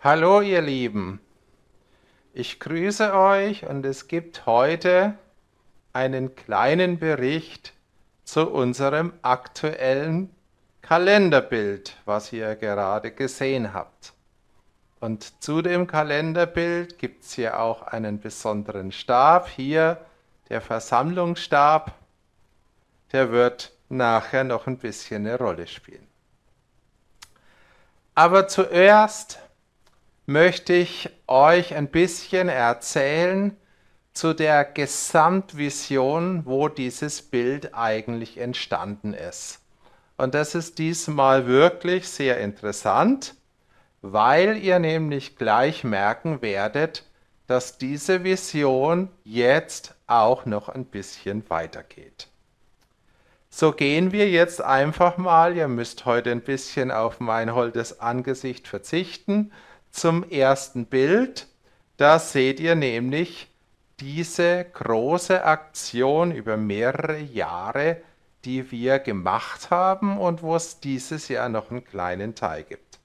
Hallo ihr Lieben, ich grüße euch und es gibt heute einen kleinen Bericht zu unserem aktuellen Kalenderbild, was ihr gerade gesehen habt. Und zu dem Kalenderbild gibt es hier auch einen besonderen Stab, hier der Versammlungsstab, der wird nachher noch ein bisschen eine Rolle spielen. Aber zuerst möchte ich euch ein bisschen erzählen zu der Gesamtvision, wo dieses Bild eigentlich entstanden ist. Und das ist diesmal wirklich sehr interessant, weil ihr nämlich gleich merken werdet, dass diese Vision jetzt auch noch ein bisschen weitergeht. So gehen wir jetzt einfach mal, ihr müsst heute ein bisschen auf mein holdes Angesicht verzichten, zum ersten Bild. Da seht ihr nämlich diese große Aktion über mehrere Jahre, die wir gemacht haben und wo es dieses Jahr noch einen kleinen Teil gibt.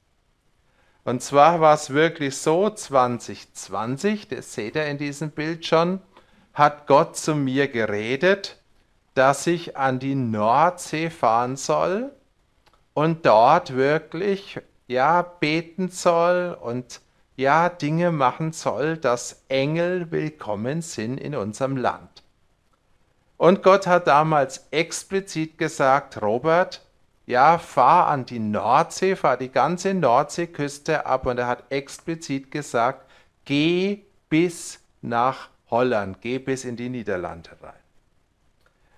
Und zwar war es wirklich so, 2020, das seht ihr in diesem Bild schon, hat Gott zu mir geredet, dass ich an die Nordsee fahren soll und dort wirklich ja, beten soll und ja, Dinge machen soll, dass Engel willkommen sind in unserem Land. Und Gott hat damals explizit gesagt, Robert, ja, fahr an die Nordsee, fahr die ganze Nordseeküste ab und er hat explizit gesagt, geh bis nach Holland, geh bis in die Niederlande rein.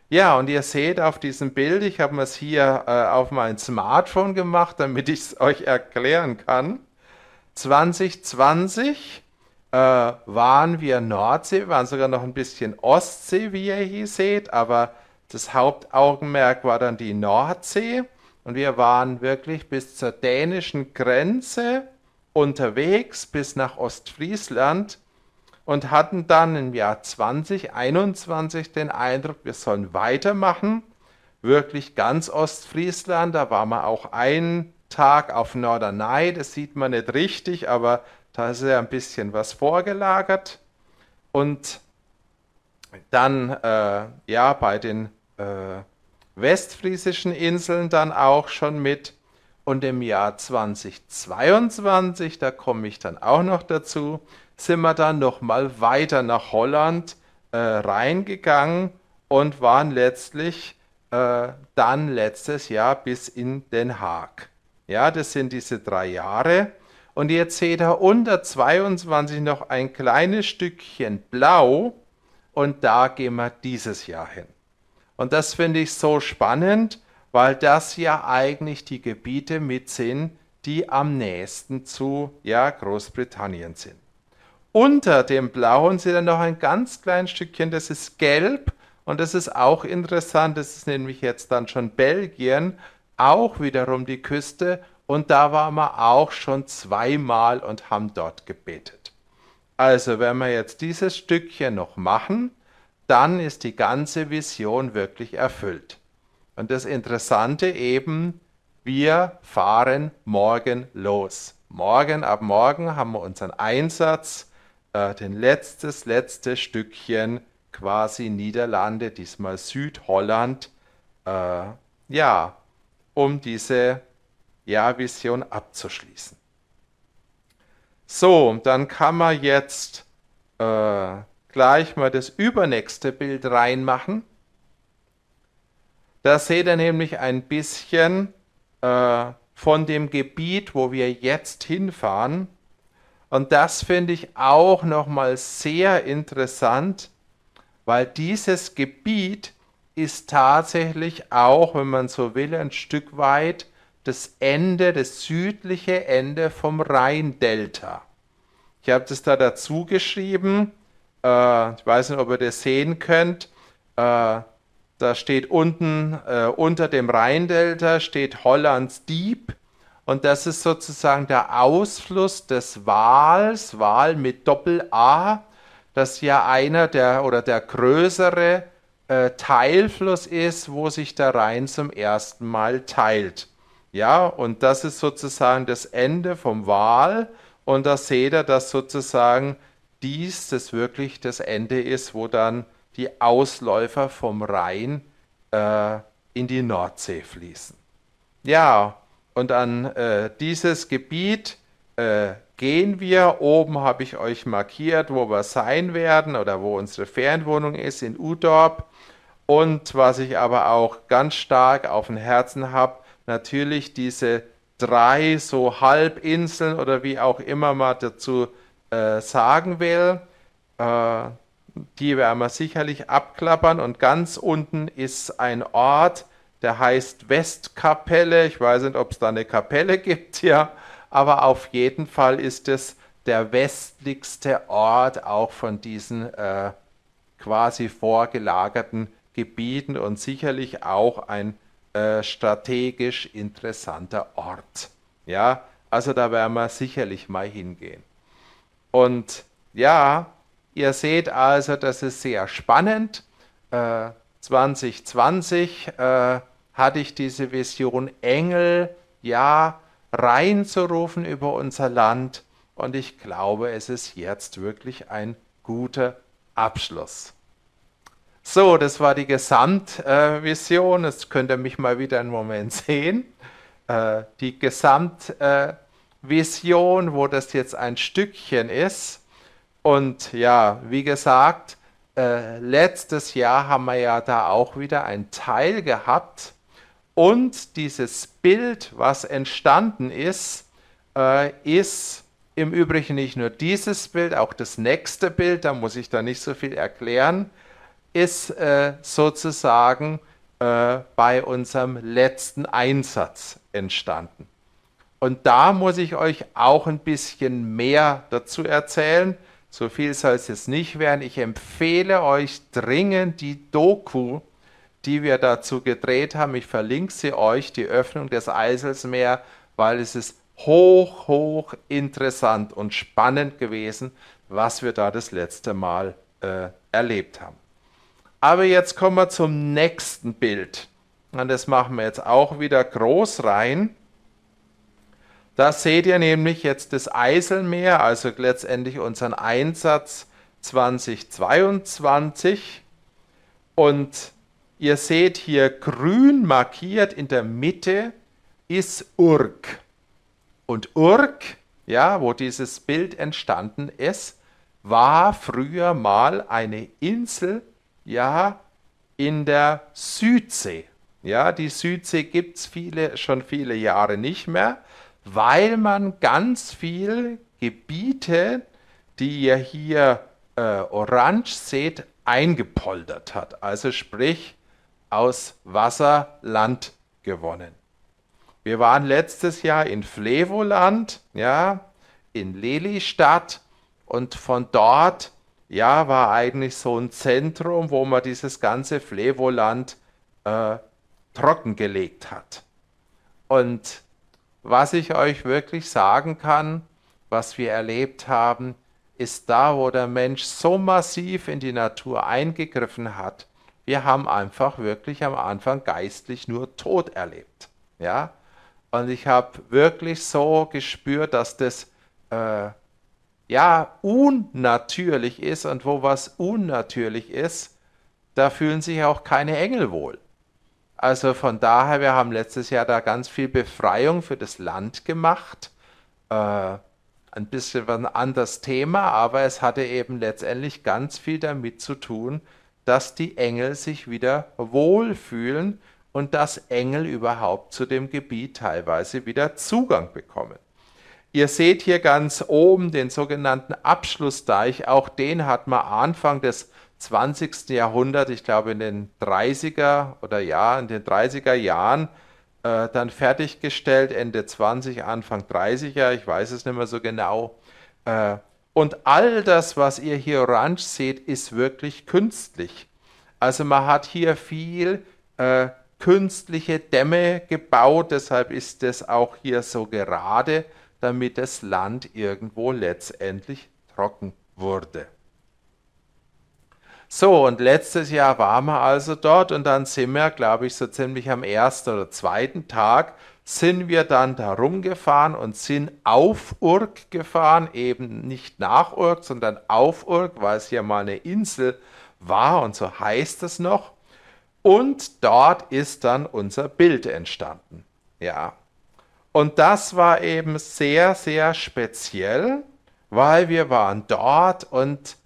Ja, und ihr seht auf diesem Bild, ich habe es hier äh, auf mein Smartphone gemacht, damit ich es euch erklären kann. 2020 äh, waren wir Nordsee, waren sogar noch ein bisschen Ostsee, wie ihr hier seht, aber das Hauptaugenmerk war dann die Nordsee und wir waren wirklich bis zur dänischen Grenze unterwegs bis nach Ostfriesland und hatten dann im Jahr 2021 den Eindruck, wir sollen weitermachen. Wirklich ganz Ostfriesland, da waren wir auch einen Tag auf Norderney, das sieht man nicht richtig, aber da ist ja ein bisschen was vorgelagert. Und dann äh, ja bei den äh, westfriesischen Inseln dann auch schon mit. Und im Jahr 2022, da komme ich dann auch noch dazu, sind wir dann nochmal weiter nach Holland äh, reingegangen und waren letztlich äh, dann letztes Jahr bis in Den Haag. Ja, das sind diese drei Jahre. Und jetzt seht ihr unter 22 noch ein kleines Stückchen blau und da gehen wir dieses Jahr hin. Und das finde ich so spannend, weil das ja eigentlich die Gebiete mit sind, die am nächsten zu ja, Großbritannien sind. Unter dem Blauen seht ihr noch ein ganz kleines Stückchen, das ist gelb und das ist auch interessant, das ist nämlich jetzt dann schon Belgien, auch wiederum die Küste und da waren wir auch schon zweimal und haben dort gebetet. Also wenn wir jetzt dieses Stückchen noch machen, dann ist die ganze Vision wirklich erfüllt. Und das Interessante eben, wir fahren morgen los. Morgen, ab morgen haben wir unseren Einsatz den letztes, letzte Stückchen quasi Niederlande, diesmal Südholland, äh, ja, um diese ja, Vision abzuschließen. So, dann kann man jetzt äh, gleich mal das übernächste Bild reinmachen. Da seht ihr nämlich ein bisschen äh, von dem Gebiet, wo wir jetzt hinfahren. Und das finde ich auch nochmal sehr interessant, weil dieses Gebiet ist tatsächlich auch, wenn man so will, ein Stück weit das Ende, das südliche Ende vom Rheindelta. Ich habe das da dazu geschrieben. Äh, ich weiß nicht, ob ihr das sehen könnt. Äh, da steht unten äh, unter dem Rheindelta steht Hollands Dieb und das ist sozusagen der Ausfluss des Wals, Wal mit Doppel-A, das ja einer der oder der größere äh, Teilfluss ist, wo sich der Rhein zum ersten Mal teilt. Ja, und das ist sozusagen das Ende vom Wal Und da seht ihr, dass sozusagen dies das wirklich das Ende ist, wo dann die Ausläufer vom Rhein äh, in die Nordsee fließen. Ja, und an äh, dieses Gebiet äh, gehen wir. Oben habe ich euch markiert, wo wir sein werden oder wo unsere Ferienwohnung ist in Udorp. Und was ich aber auch ganz stark auf dem Herzen habe, natürlich diese drei so Halbinseln oder wie auch immer man dazu äh, sagen will. Äh, die werden wir sicherlich abklappern. Und ganz unten ist ein Ort, der heißt Westkapelle. Ich weiß nicht, ob es da eine Kapelle gibt hier, aber auf jeden Fall ist es der westlichste Ort auch von diesen äh, quasi vorgelagerten Gebieten und sicherlich auch ein äh, strategisch interessanter Ort. Ja, also da werden wir sicherlich mal hingehen. Und ja, ihr seht also, das ist sehr spannend. Äh, 2020 äh, hatte ich diese Vision, Engel, ja, reinzurufen über unser Land. Und ich glaube, es ist jetzt wirklich ein guter Abschluss. So, das war die Gesamtvision. Äh, Jetzt könnt ihr mich mal wieder einen Moment sehen. Äh, die Gesamtvision, wo das jetzt ein Stückchen ist. Und ja, wie gesagt, äh, letztes Jahr haben wir ja da auch wieder einen Teil gehabt. Und dieses Bild, was entstanden ist, äh, ist im Übrigen nicht nur dieses Bild, auch das nächste Bild, da muss ich da nicht so viel erklären, ist äh, sozusagen äh, bei unserem letzten Einsatz entstanden. Und da muss ich euch auch ein bisschen mehr dazu erzählen. So viel soll es jetzt nicht werden. Ich empfehle euch dringend die Doku, die wir dazu gedreht haben. Ich verlinke sie euch, die Öffnung des Eiselsmeer, weil es ist hoch, hoch interessant und spannend gewesen, was wir da das letzte Mal äh, erlebt haben. Aber jetzt kommen wir zum nächsten Bild. Und das machen wir jetzt auch wieder groß rein. Da seht ihr nämlich jetzt das Eiselmeer, also letztendlich unseren Einsatz 2022. Und ihr seht hier grün markiert in der Mitte ist Urk. Und Urk, ja, wo dieses Bild entstanden ist, war früher mal eine Insel ja, in der Südsee. Ja, die Südsee gibt es viele, schon viele Jahre nicht mehr, weil man ganz viel Gebiete, die ihr hier äh, orange seht, eingepoltert hat. Also sprich aus Wasser Land gewonnen. Wir waren letztes Jahr in Flevoland, ja, in Lelistadt und von dort ja, war eigentlich so ein Zentrum, wo man dieses ganze Flevoland äh, trockengelegt hat. Und was ich euch wirklich sagen kann, was wir erlebt haben, ist da, wo der Mensch so massiv in die Natur eingegriffen hat. Wir haben einfach wirklich am Anfang geistlich nur Tod erlebt. Ja? Und ich habe wirklich so gespürt, dass das äh, ja unnatürlich ist und wo was unnatürlich ist, da fühlen sich auch keine Engel wohl. Also von daher, wir haben letztes Jahr da ganz viel Befreiung für das Land gemacht. Äh, ein bisschen ein anderes Thema, aber es hatte eben letztendlich ganz viel damit zu tun, dass die Engel sich wieder wohlfühlen und dass Engel überhaupt zu dem Gebiet teilweise wieder Zugang bekommen. Ihr seht hier ganz oben den sogenannten Abschlussdeich. Auch den hat man Anfang des 20. Jahrhunderts, ich glaube in den 30er oder ja, in den 30er Jahren, äh, dann fertiggestellt, Ende 20, Anfang 30er, ich weiß es nicht mehr so genau. Äh, und all das, was ihr hier orange seht, ist wirklich künstlich. Also man hat hier viel äh, künstliche Dämme gebaut, deshalb ist es auch hier so gerade damit das Land irgendwo letztendlich trocken wurde. So, und letztes Jahr waren wir also dort und dann sind wir, glaube ich, so ziemlich am ersten oder zweiten Tag sind wir dann da rumgefahren und sind auf Urk gefahren, eben nicht nach Urk, sondern auf Urk, weil es ja mal eine Insel war und so heißt es noch. Und dort ist dann unser Bild entstanden. Ja. Und das war eben sehr, sehr speziell, weil wir waren dort und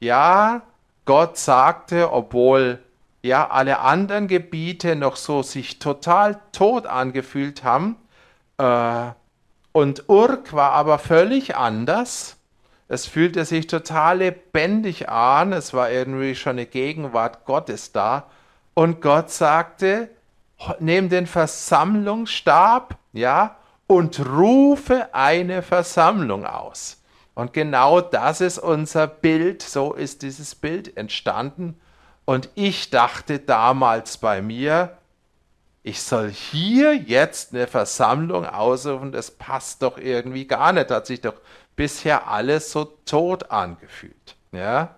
ja, Gott sagte, obwohl ja alle anderen Gebiete noch so sich total tot angefühlt haben, äh, und Urk war aber völlig anders. Es fühlte sich total lebendig an, es war irgendwie schon eine Gegenwart Gottes da. Und Gott sagte, nimm den Versammlungsstab, ja, und rufe eine Versammlung aus. Und genau das ist unser Bild, so ist dieses Bild entstanden. Und ich dachte damals bei mir, ich soll hier jetzt eine Versammlung ausrufen, das passt doch irgendwie gar nicht, hat sich doch bisher alles so tot angefühlt. Ja?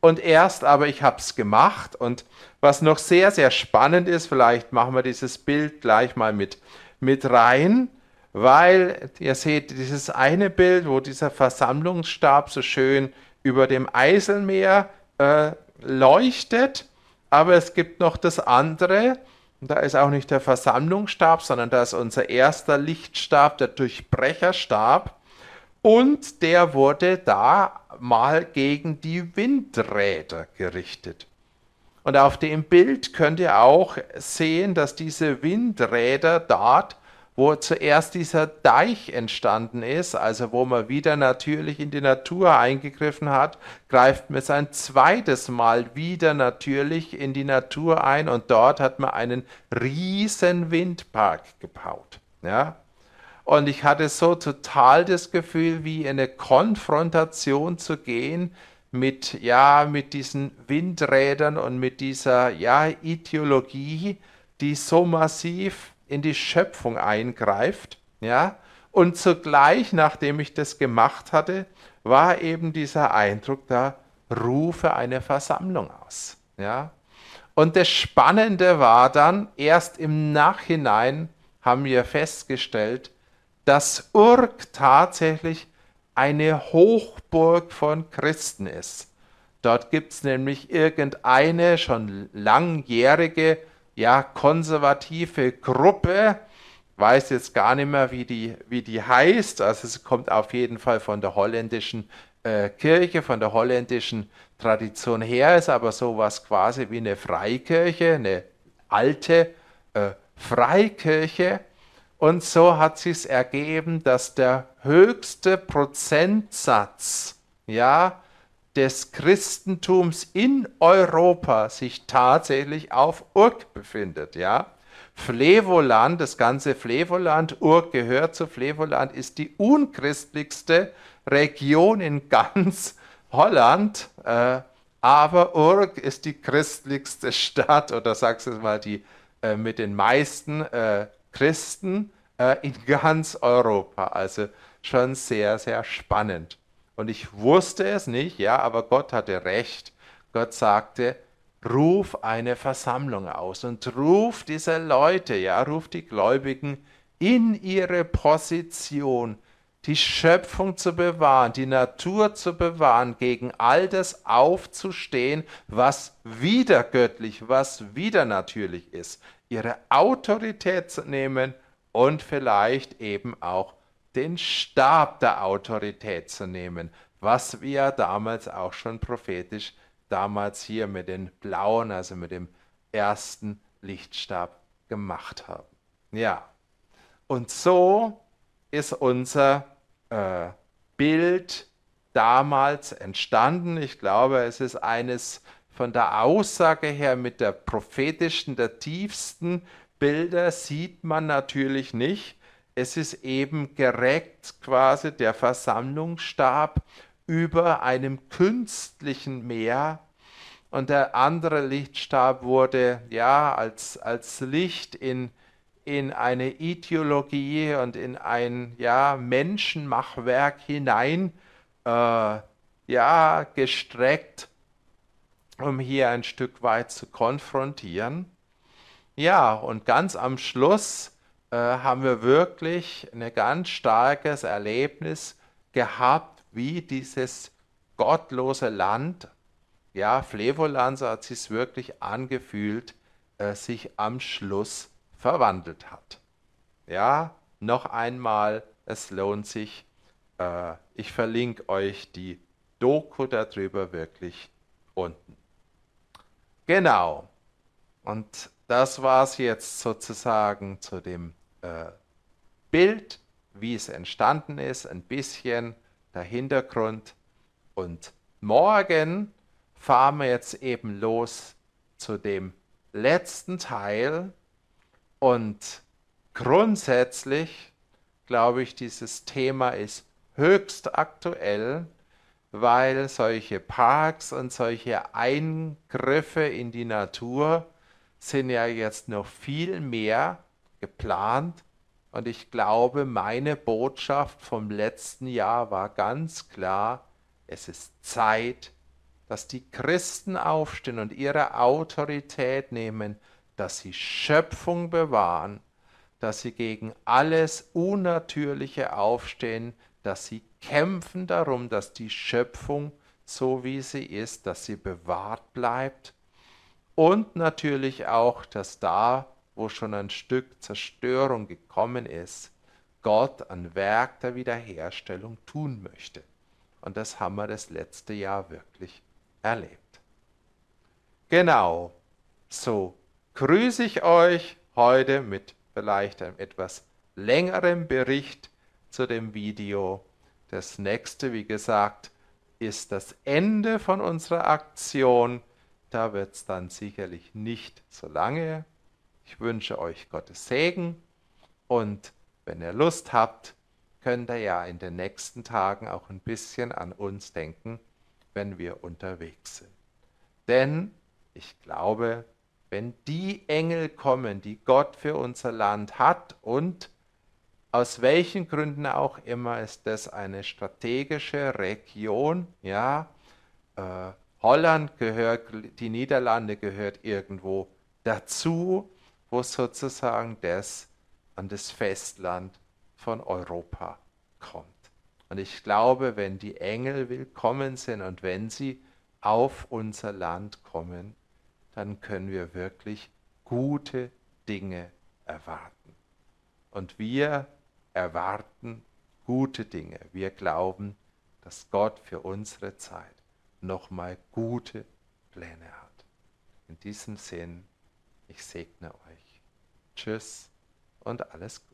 Und erst aber ich habe es gemacht und was noch sehr, sehr spannend ist, vielleicht machen wir dieses Bild gleich mal mit, mit rein, weil ihr seht dieses eine Bild, wo dieser Versammlungsstab so schön über dem Eiselmeer äh, leuchtet, aber es gibt noch das andere, und da ist auch nicht der Versammlungsstab, sondern da ist unser erster Lichtstab, der Durchbrecherstab, und der wurde da mal gegen die Windräder gerichtet. Und auf dem Bild könnt ihr auch sehen, dass diese Windräder dort, wo zuerst dieser Deich entstanden ist, also wo man wieder natürlich in die Natur eingegriffen hat, greift man ein zweites Mal wieder natürlich in die Natur ein und dort hat man einen riesen Windpark gebaut. Ja? Und ich hatte so total das Gefühl, wie in eine Konfrontation zu gehen mit, ja, mit diesen Windrädern und mit dieser, ja, Ideologie, die so massiv in die Schöpfung eingreift, ja. Und zugleich, nachdem ich das gemacht hatte, war eben dieser Eindruck da, rufe eine Versammlung aus, ja. Und das Spannende war dann, erst im Nachhinein haben wir festgestellt, dass Urk tatsächlich eine Hochburg von Christen ist. Dort gibt es nämlich irgendeine schon langjährige, ja, konservative Gruppe, weiß jetzt gar nicht mehr, wie die, wie die heißt. Also es kommt auf jeden Fall von der holländischen äh, Kirche, von der holländischen Tradition her, ist aber sowas quasi wie eine Freikirche, eine alte äh, Freikirche und so hat sich ergeben, dass der höchste Prozentsatz ja, des Christentums in Europa sich tatsächlich auf Urk befindet. Ja. Flevoland, das ganze Flevoland, Urk gehört zu Flevoland, ist die unchristlichste Region in ganz Holland. Äh, aber Urk ist die christlichste Stadt oder sagst du mal die äh, mit den meisten äh, Christen äh, in ganz Europa. Also schon sehr, sehr spannend. Und ich wusste es nicht, ja, aber Gott hatte recht. Gott sagte, ruf eine Versammlung aus und ruf diese Leute, ja, ruf die Gläubigen in ihre Position, die Schöpfung zu bewahren, die Natur zu bewahren, gegen all das aufzustehen, was wieder göttlich, was wieder natürlich ist ihre Autorität zu nehmen und vielleicht eben auch den Stab der Autorität zu nehmen, was wir damals auch schon prophetisch damals hier mit den blauen, also mit dem ersten Lichtstab gemacht haben. Ja, und so ist unser äh, Bild damals entstanden. Ich glaube, es ist eines von der Aussage her mit der prophetischen, der tiefsten Bilder sieht man natürlich nicht. Es ist eben gereckt quasi der Versammlungsstab über einem künstlichen Meer und der andere Lichtstab wurde ja als, als Licht in, in eine Ideologie und in ein ja, Menschenmachwerk hinein äh, ja, gestreckt um hier ein Stück weit zu konfrontieren. Ja, und ganz am Schluss äh, haben wir wirklich ein ganz starkes Erlebnis gehabt, wie dieses gottlose Land, ja, Flevoland, so hat sich wirklich angefühlt, äh, sich am Schluss verwandelt hat. Ja, noch einmal, es lohnt sich. Äh, ich verlinke euch die Doku darüber wirklich unten. Genau. Und das war es jetzt sozusagen zu dem äh, Bild, wie es entstanden ist, ein bisschen der Hintergrund. Und morgen fahren wir jetzt eben los zu dem letzten Teil. Und grundsätzlich glaube ich, dieses Thema ist höchst aktuell, weil solche Parks und solche Eingriffe in die Natur sind ja jetzt noch viel mehr geplant. Und ich glaube, meine Botschaft vom letzten Jahr war ganz klar, es ist Zeit, dass die Christen aufstehen und ihre Autorität nehmen, dass sie Schöpfung bewahren, dass sie gegen alles Unnatürliche aufstehen, dass sie kämpfen darum, dass die Schöpfung so wie sie ist, dass sie bewahrt bleibt und natürlich auch, dass da, wo schon ein Stück Zerstörung gekommen ist, Gott ein Werk der Wiederherstellung tun möchte. Und das haben wir das letzte Jahr wirklich erlebt. Genau, so grüße ich euch heute mit vielleicht einem etwas längeren Bericht zu dem Video. Das nächste, wie gesagt, ist das Ende von unserer Aktion. Da wird es dann sicherlich nicht so lange. Ich wünsche euch Gottes Segen und wenn ihr Lust habt, könnt ihr ja in den nächsten Tagen auch ein bisschen an uns denken, wenn wir unterwegs sind. Denn ich glaube, wenn die Engel kommen, die Gott für unser Land hat und aus welchen Gründen auch immer ist das eine strategische Region, ja, äh, Holland gehört, die Niederlande gehört irgendwo dazu, wo sozusagen das an das Festland von Europa kommt. Und ich glaube, wenn die Engel willkommen sind und wenn sie auf unser Land kommen, dann können wir wirklich gute Dinge erwarten. Und wir erwarten gute Dinge. Wir glauben, dass Gott für unsere Zeit nochmal gute Pläne hat. In diesem Sinn, ich segne euch. Tschüss und alles Gute.